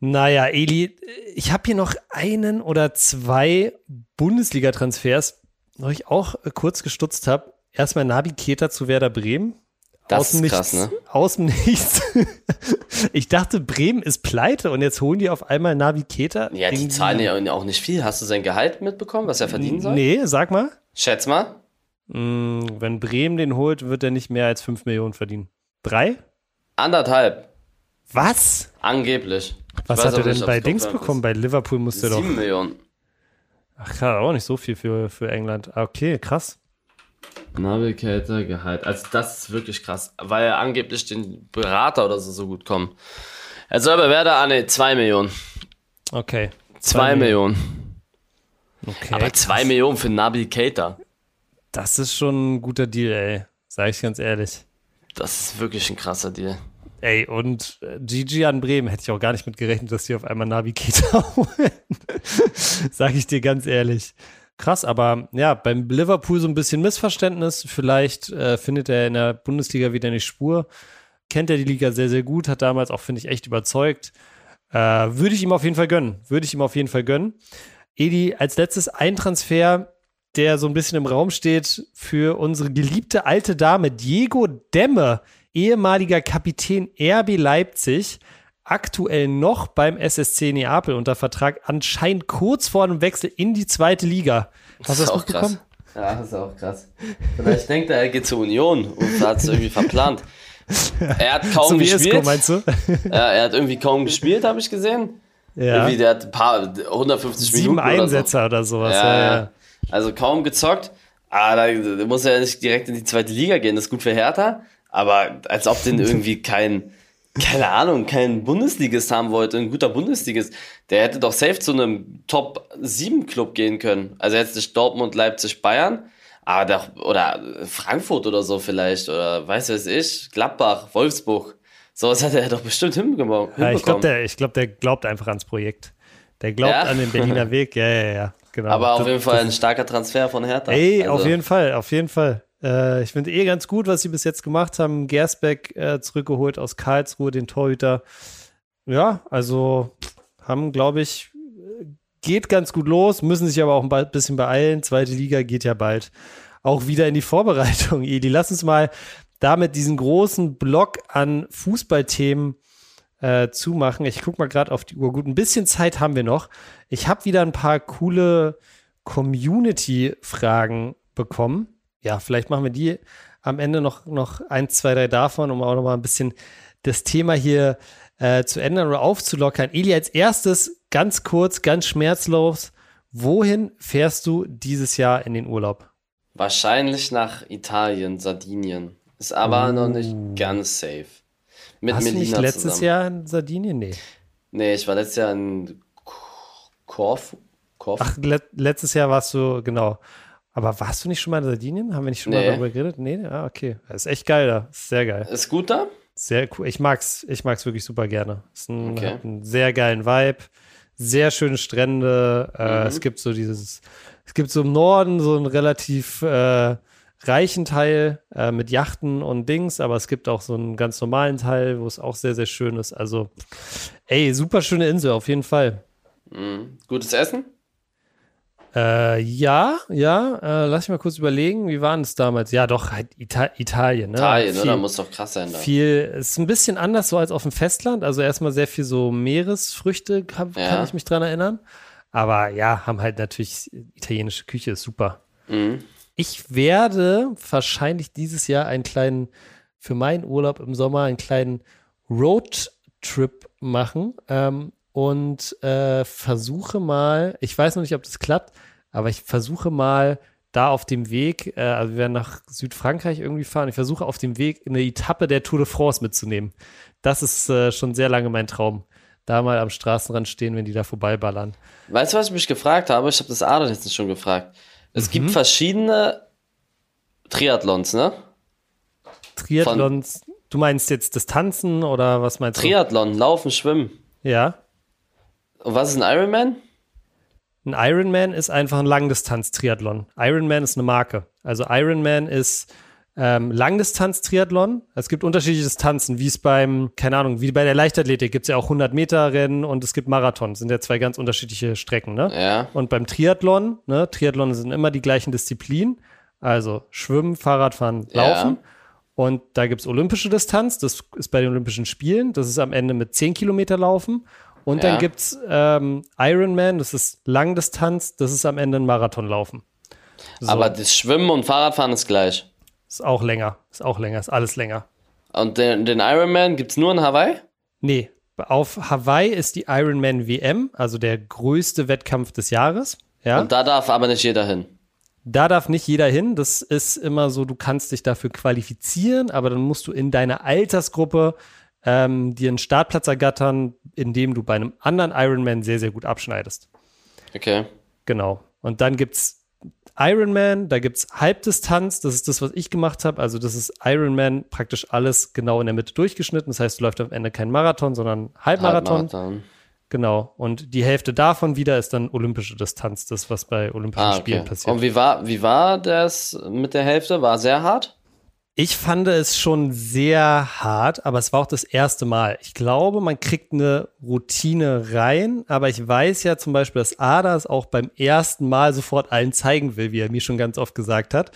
Naja, Eli, ich habe hier noch einen oder zwei Bundesliga-Transfers, wo ich auch kurz gestutzt habe. Erstmal Nabi Keter zu Werder Bremen. Das ist krass, ne? Aus dem Nichts. ich dachte, Bremen ist pleite und jetzt holen die auf einmal Navi Keter. Ja, die zahlen ja auch nicht viel. Hast du sein Gehalt mitbekommen, was er verdienen soll? Nee, sag mal. Schätz mal. Mm, wenn Bremen den holt, wird er nicht mehr als 5 Millionen verdienen. Drei? Anderthalb. Was? Angeblich. Was hat er denn bei Dings bekommen? Bei Liverpool musste er doch. 7 Millionen. Ach, klar, auch nicht so viel für, für England. Ah, okay, krass. Navigator Gehalt. Also, das ist wirklich krass, weil er angeblich den Berater oder so so gut kommen. Er soll bei Werder, ah, ne, 2 Millionen. Okay. 2 Millionen. Millionen. Okay. Aber 2 Millionen für Navigator. Das ist schon ein guter Deal, ey. Sag ich ganz ehrlich. Das ist wirklich ein krasser Deal. Ey, und äh, GG an Bremen hätte ich auch gar nicht mit gerechnet, dass die auf einmal Navigator holen. Sag ich dir ganz ehrlich. Krass, aber ja, beim Liverpool so ein bisschen Missverständnis. Vielleicht äh, findet er in der Bundesliga wieder eine Spur. kennt er die Liga sehr, sehr gut, hat damals auch, finde ich, echt überzeugt. Äh, würde ich ihm auf jeden Fall gönnen. Würde ich ihm auf jeden Fall gönnen. Edi, als letztes ein Transfer, der so ein bisschen im Raum steht für unsere geliebte alte Dame, Diego Demme, ehemaliger Kapitän RB Leipzig, aktuell noch beim SSC Neapel unter Vertrag, anscheinend kurz vor dem Wechsel in die zweite Liga. Hast du das, das mitbekommen? Ja, das ist auch krass. Vielleicht denkt er, er geht zur Union und hat es irgendwie verplant. Er hat kaum so gespielt. Esco, meinst du? Ja, er hat irgendwie kaum gespielt, habe ich gesehen. Ja. Irgendwie, der hat ein paar 150 Sieben Minuten. Sieben Einsätze oder, so. oder sowas. Ja, ja. Also kaum gezockt. Ah, da, muss er ja nicht direkt in die zweite Liga gehen. Das ist gut für Hertha. Aber als ob den irgendwie kein, keine Ahnung, kein Bundesligist haben wollte, ein guter Bundesligist. Der hätte doch safe zu einem Top 7 Club gehen können. Also jetzt nicht Dortmund, Leipzig, Bayern. Aber doch, oder Frankfurt oder so vielleicht. Oder weiß was ich, Gladbach, Wolfsburg. Sowas hat er doch bestimmt hinbekommen. Ja, ich glaube, der, glaub, der glaubt einfach ans Projekt. Der glaubt ja? an den Berliner Weg. Ja, ja, ja. Genau. Aber auf das, jeden Fall ein starker Transfer von Hertha. Ey, also. auf jeden Fall, auf jeden Fall. Äh, ich finde eh ganz gut, was sie bis jetzt gemacht haben. Gersbeck äh, zurückgeholt aus Karlsruhe, den Torhüter. Ja, also haben, glaube ich, geht ganz gut los, müssen sich aber auch ein bisschen beeilen. Zweite Liga geht ja bald auch wieder in die Vorbereitung. Eli, lass uns mal damit diesen großen Block an Fußballthemen äh, zumachen. Ich gucke mal gerade auf die Uhr. Gut, ein bisschen Zeit haben wir noch. Ich habe wieder ein paar coole Community-Fragen bekommen. Ja, vielleicht machen wir die am Ende noch, noch eins, zwei, drei davon, um auch noch mal ein bisschen das Thema hier äh, zu ändern oder aufzulockern. Eli, als erstes ganz kurz, ganz schmerzlos, wohin fährst du dieses Jahr in den Urlaub? Wahrscheinlich nach Italien, Sardinien. Ist aber uh. noch nicht ganz safe. Mit Hast Melina du nicht letztes zusammen. Jahr in Sardinien? Nee. Nee, ich war letztes Jahr in Korfu. Korfu? Ach, le letztes Jahr warst du, genau. Aber warst du nicht schon mal in Sardinien? Haben wir nicht schon nee. mal darüber geredet? Nee, ah, okay. Das ist echt geil da. Ist sehr geil. Ist gut da? Sehr cool. Ich mag's, ich mag's wirklich super gerne. Ist ein, okay. hat einen sehr geilen Vibe. Sehr schöne Strände. Äh, mhm. Es gibt so dieses, es gibt so im Norden so einen relativ äh, reichen Teil äh, mit Yachten und Dings, aber es gibt auch so einen ganz normalen Teil, wo es auch sehr, sehr schön ist. Also, ey, super schöne Insel, auf jeden Fall. Mhm. Gutes Essen? Äh, ja, ja, äh, lass mich mal kurz überlegen, wie waren es damals? Ja, doch, halt Ita Italien, ne? Italien, viel, oder? Muss doch krass sein da. Viel, ist ein bisschen anders so als auf dem Festland. Also erstmal sehr viel so Meeresfrüchte, kann, ja. kann ich mich dran erinnern. Aber ja, haben halt natürlich italienische Küche, ist super. Mhm. Ich werde wahrscheinlich dieses Jahr einen kleinen, für meinen Urlaub im Sommer, einen kleinen Roadtrip machen ähm, und äh, versuche mal, ich weiß noch nicht, ob das klappt, aber ich versuche mal da auf dem Weg, äh, also wir werden nach Südfrankreich irgendwie fahren, ich versuche auf dem Weg eine Etappe der Tour de France mitzunehmen. Das ist äh, schon sehr lange mein Traum da mal am Straßenrand stehen, wenn die da vorbeiballern. Weißt du, was ich mich gefragt habe? Ich habe das Adel jetzt schon gefragt. Es mhm. gibt verschiedene Triathlons, ne? Triathlons. Von du meinst jetzt Distanzen oder was meinst du? Triathlon, Laufen, Schwimmen. Ja. Und was ist ein Ironman? Ein Ironman ist einfach ein Langdistanz-Triathlon. Ironman ist eine Marke. Also Ironman ist ähm, Langdistanz-Triathlon. Es gibt unterschiedliche Distanzen, wie es beim, keine Ahnung, wie bei der Leichtathletik gibt es ja auch 100 Meter Rennen und es gibt Marathon. Das sind ja zwei ganz unterschiedliche Strecken, ne? Ja. Und beim Triathlon, ne? Triathlon sind immer die gleichen Disziplinen. Also Schwimmen, Fahrradfahren, Laufen. Ja. Und da gibt es olympische Distanz. Das ist bei den Olympischen Spielen. Das ist am Ende mit 10 Kilometer Laufen. Und ja. dann gibt es ähm, Ironman. Das ist Langdistanz. Das ist am Ende ein Marathonlaufen. So. Aber das Schwimmen und Fahrradfahren ist gleich. Ist auch länger. Ist auch länger. Ist alles länger. Und den, den Ironman gibt es nur in Hawaii? Nee. Auf Hawaii ist die Ironman WM, also der größte Wettkampf des Jahres. Ja? Und da darf aber nicht jeder hin. Da darf nicht jeder hin. Das ist immer so, du kannst dich dafür qualifizieren, aber dann musst du in deiner Altersgruppe ähm, dir einen Startplatz ergattern, indem du bei einem anderen Ironman sehr, sehr gut abschneidest. Okay. Genau. Und dann gibt es Ironman, da gibt es Halbdistanz, das ist das, was ich gemacht habe. Also, das ist Ironman praktisch alles genau in der Mitte durchgeschnitten. Das heißt, du läufst am Ende kein Marathon, sondern Halbmarathon. Halbmarathon. Genau. Und die Hälfte davon wieder ist dann olympische Distanz, das, was bei Olympischen ah, okay. Spielen passiert. Und wie war, wie war das mit der Hälfte? War sehr hart? Ich fand es schon sehr hart, aber es war auch das erste Mal. Ich glaube, man kriegt eine Routine rein, aber ich weiß ja zum Beispiel, dass Ada es auch beim ersten Mal sofort allen zeigen will, wie er mir schon ganz oft gesagt hat.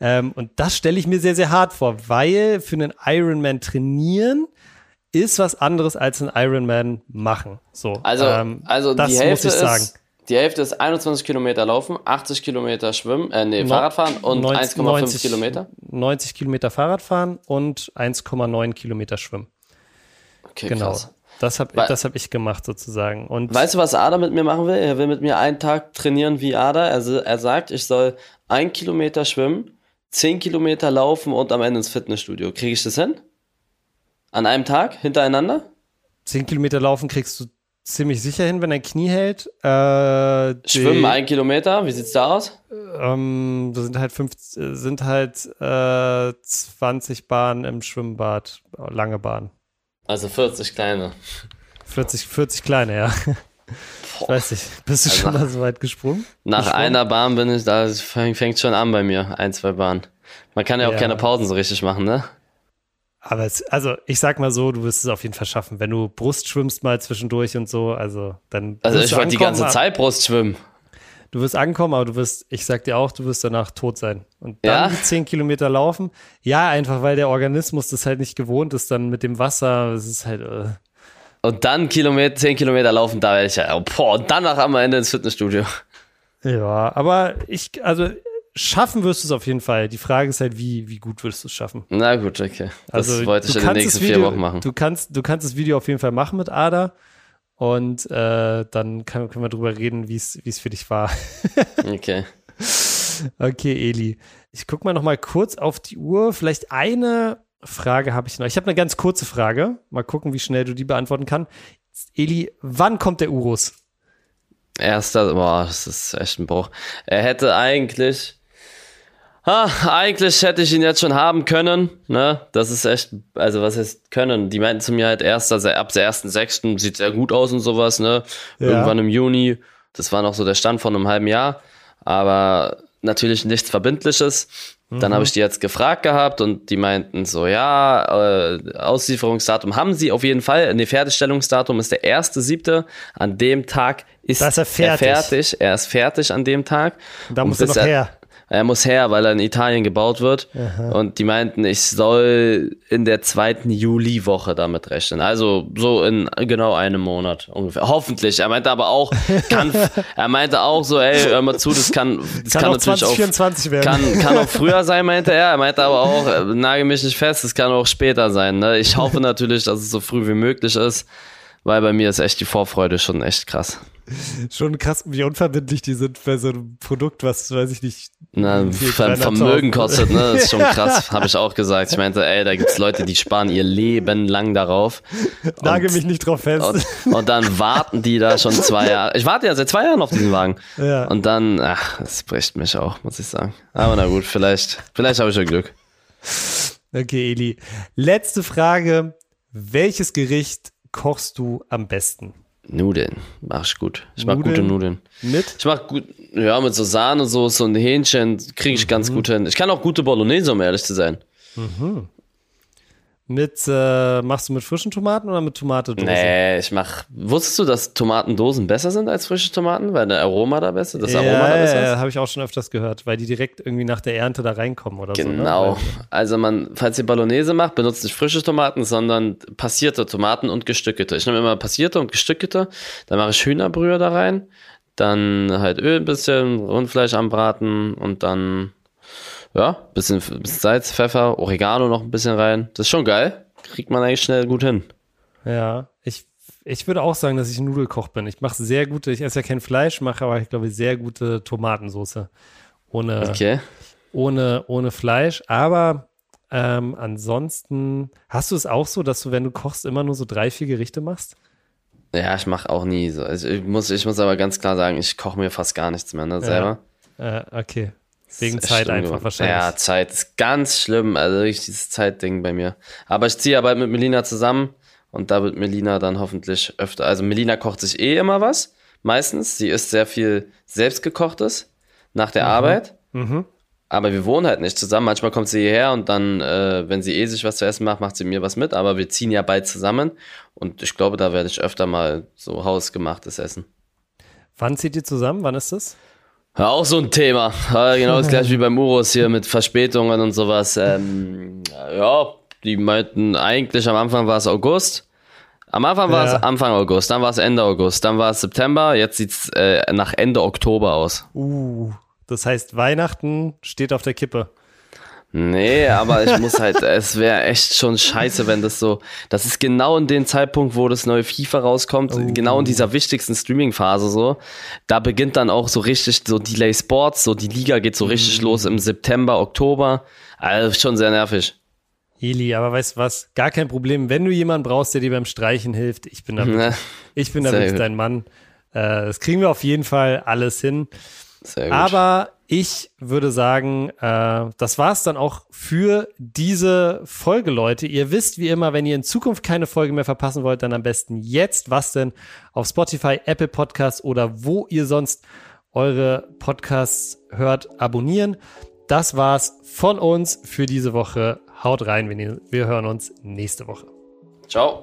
Ähm, und das stelle ich mir sehr, sehr hart vor, weil für einen Ironman trainieren ist was anderes als einen Ironman machen. So, also, ähm, also das die Hälfte muss ich sagen. Ist die Hälfte ist 21 Kilometer laufen, 80 Kilometer schwimmen, äh, nee, no, Fahrradfahren und 1,5 Kilometer. 90 Kilometer Fahrradfahren und 1,9 Kilometer schwimmen. Okay, genau. Krass. Das habe hab ich gemacht sozusagen. Und weißt du, was Ada mit mir machen will? Er will mit mir einen Tag trainieren wie Ada. Also er sagt, ich soll ein Kilometer schwimmen, 10 Kilometer laufen und am Ende ins Fitnessstudio. Kriege ich das hin? An einem Tag hintereinander? 10 Kilometer laufen kriegst du ziemlich sicher hin, wenn er Knie hält. Äh, Schwimmen ein Kilometer, wie sieht's da aus? Ähm, da sind halt fünf, sind halt äh, 20 Bahnen im Schwimmbad, lange Bahnen. Also 40 kleine. 40, 40 kleine, ja. Ich weiß nicht, bist du also schon mal so weit gesprungen? Nach gesprungen? einer Bahn bin ich, da fängt schon an bei mir, ein, zwei Bahnen. Man kann ja auch ja. keine Pausen so richtig machen, ne? Aber es, also ich sag mal so, du wirst es auf jeden Fall schaffen. Wenn du Brust schwimmst mal zwischendurch und so, also dann. Also ich wollte die ganze Zeit Brust schwimmen. Du wirst ankommen, aber du wirst, ich sag dir auch, du wirst danach tot sein. Und dann ja? die 10 Kilometer laufen. Ja, einfach weil der Organismus das halt nicht gewohnt ist, dann mit dem Wasser, es ist halt. Äh. Und dann Kilometer, 10 Kilometer laufen, da werde ich ja, boah, und danach am Ende ins Fitnessstudio. Ja, aber ich, also schaffen wirst du es auf jeden Fall. Die Frage ist halt, wie, wie gut würdest du es schaffen? Na gut, okay. Das also, wollte ich in den nächsten Video, vier Wochen machen. Du kannst, du kannst das Video auf jeden Fall machen mit Ada. Und äh, dann kann, können wir drüber reden, wie es für dich war. okay. Okay, Eli. Ich gucke mal noch mal kurz auf die Uhr. Vielleicht eine Frage habe ich noch. Ich habe eine ganz kurze Frage. Mal gucken, wie schnell du die beantworten kannst. Eli, wann kommt der Urus? Erster, boah, das ist echt ein Bruch. Er hätte eigentlich Ha, eigentlich hätte ich ihn jetzt schon haben können, ne? Das ist echt, also was heißt können? Die meinten zu mir halt erst, also ab der ersten sechsten sieht sehr gut aus und sowas, ne? Ja. Irgendwann im Juni. Das war noch so der Stand von einem halben Jahr. Aber natürlich nichts Verbindliches. Dann mhm. habe ich die jetzt gefragt gehabt und die meinten so, ja, äh, Auslieferungsdatum haben sie auf jeden Fall. Ne, Fertigstellungsdatum ist der erste siebte. An dem Tag ist, ist er, fertig. er fertig. Er ist fertig an dem Tag. Da muss er noch her er muss her, weil er in Italien gebaut wird. Aha. Und die meinten, ich soll in der zweiten Juliwoche damit rechnen. Also so in genau einem Monat ungefähr. Hoffentlich. Er meinte aber auch, kann, er meinte auch so, ey, hör mal zu, das kann, das kann, kann natürlich 2024 auch, werden. Kann, kann auch früher sein, meinte er. Er meinte aber auch, äh, nagel mich nicht fest, es kann auch später sein. Ne? Ich hoffe natürlich, dass es so früh wie möglich ist, weil bei mir ist echt die Vorfreude schon echt krass. Schon krass, wie unverbindlich die sind bei so einem Produkt, was, weiß ich nicht, na, Vermögen kostet, ne? Das ist schon krass, habe ich auch gesagt. Ich meinte, ey, da gibt's Leute, die sparen ihr Leben lang darauf. Nagel mich nicht drauf fest. Und, und, dann warten die da schon zwei Jahre. Ich warte ja seit zwei Jahren auf diesen Wagen. Ja. Und dann, ach, das bricht mich auch, muss ich sagen. Aber na gut, vielleicht, vielleicht habe ich ja Glück. Okay, Eli. Letzte Frage. Welches Gericht kochst du am besten? Nudeln, mach ich gut. Ich mach gute Nudeln. Mit? Ich mach gut, ja, mit so Sahnesoße und Hähnchen kriege ich mhm. ganz gut hin. Ich kann auch gute Bolognese, um ehrlich zu sein. Mhm. Mit, äh, machst du mit frischen Tomaten oder mit Tomatendosen? Nee, ich mach. Wusstest du, dass Tomatendosen besser sind als frische Tomaten, weil der Aroma da besser, das Aroma ja, da besser ist? Ja, habe ich auch schon öfters gehört, weil die direkt irgendwie nach der Ernte da reinkommen oder genau. so. Ne? Genau. Also man, falls ihr Bolognese macht, benutzt nicht frische Tomaten, sondern passierte Tomaten und gestückelte. Ich nehme immer passierte und gestückelte, dann mache ich Hühnerbrühe da rein, dann halt Öl ein bisschen, Rundfleisch anbraten und dann ja, bisschen, bisschen Salz, Pfeffer, Oregano noch ein bisschen rein. Das ist schon geil. Kriegt man eigentlich schnell gut hin. Ja, ich, ich würde auch sagen, dass ich Nudelkoch bin. Ich mache sehr gute, ich esse ja kein Fleisch, mache aber, ich glaube, sehr gute Tomatensauce. Ohne, okay. ohne, ohne Fleisch. Aber ähm, ansonsten, hast du es auch so, dass du, wenn du kochst, immer nur so drei, vier Gerichte machst? Ja, ich mache auch nie so. Also ich, muss, ich muss aber ganz klar sagen, ich koche mir fast gar nichts mehr ne, selber. Ja. Äh, okay. Wegen Zeit einfach geworden. wahrscheinlich. Ja, Zeit ist ganz schlimm. Also richtig dieses Zeitding bei mir. Aber ich ziehe ja bald mit Melina zusammen und da wird Melina dann hoffentlich öfter. Also Melina kocht sich eh immer was. Meistens. Sie isst sehr viel selbstgekochtes nach der mhm. Arbeit. Mhm. aber wir wohnen halt nicht zusammen. Manchmal kommt sie hierher und dann, äh, wenn sie eh sich was zu essen macht, macht sie mir was mit. Aber wir ziehen ja bald zusammen und ich glaube, da werde ich öfter mal so hausgemachtes essen. Wann zieht ihr zusammen? Wann ist das? Ja, auch so ein Thema. Ja, genau das gleiche wie bei Muros hier mit Verspätungen und sowas. Ähm, ja, die meinten eigentlich am Anfang war es August. Am Anfang war Ja. es Anfang August, dann war es Ende August, dann war es September, jetzt sieht's äh, nach Ende Oktober aus. Uh, das heißt, Weihnachten steht auf der Kippe. Nee, aber ich muss halt, es wäre echt schon scheiße, wenn das so, das ist genau in dem Zeitpunkt, wo das neue FIFA rauskommt, genau in dieser wichtigsten Streaming-Phase so, da beginnt dann auch so richtig so Delay Sports, so die Liga geht so richtig los im September, Oktober, also schon sehr nervig. Eli, aber weißt du was? Gar kein Problem. Wenn du jemanden brauchst, der dir beim Streichen hilft, ich bin da, Ne? ich bin da wirklich dein Mann. Äh, das kriegen wir auf jeden Fall alles hin. Sehr gut. Aber ich würde sagen, äh, das war's dann auch für diese Folge, Leute. Ihr wisst wie immer, wenn ihr in Zukunft keine Folge mehr verpassen wollt, dann am besten jetzt. Was denn? Auf Spotify, Apple Podcasts oder wo ihr sonst eure Podcasts hört, abonnieren. Das war's von uns für diese Woche. Haut rein, wir hören uns nächste Woche. Ciao.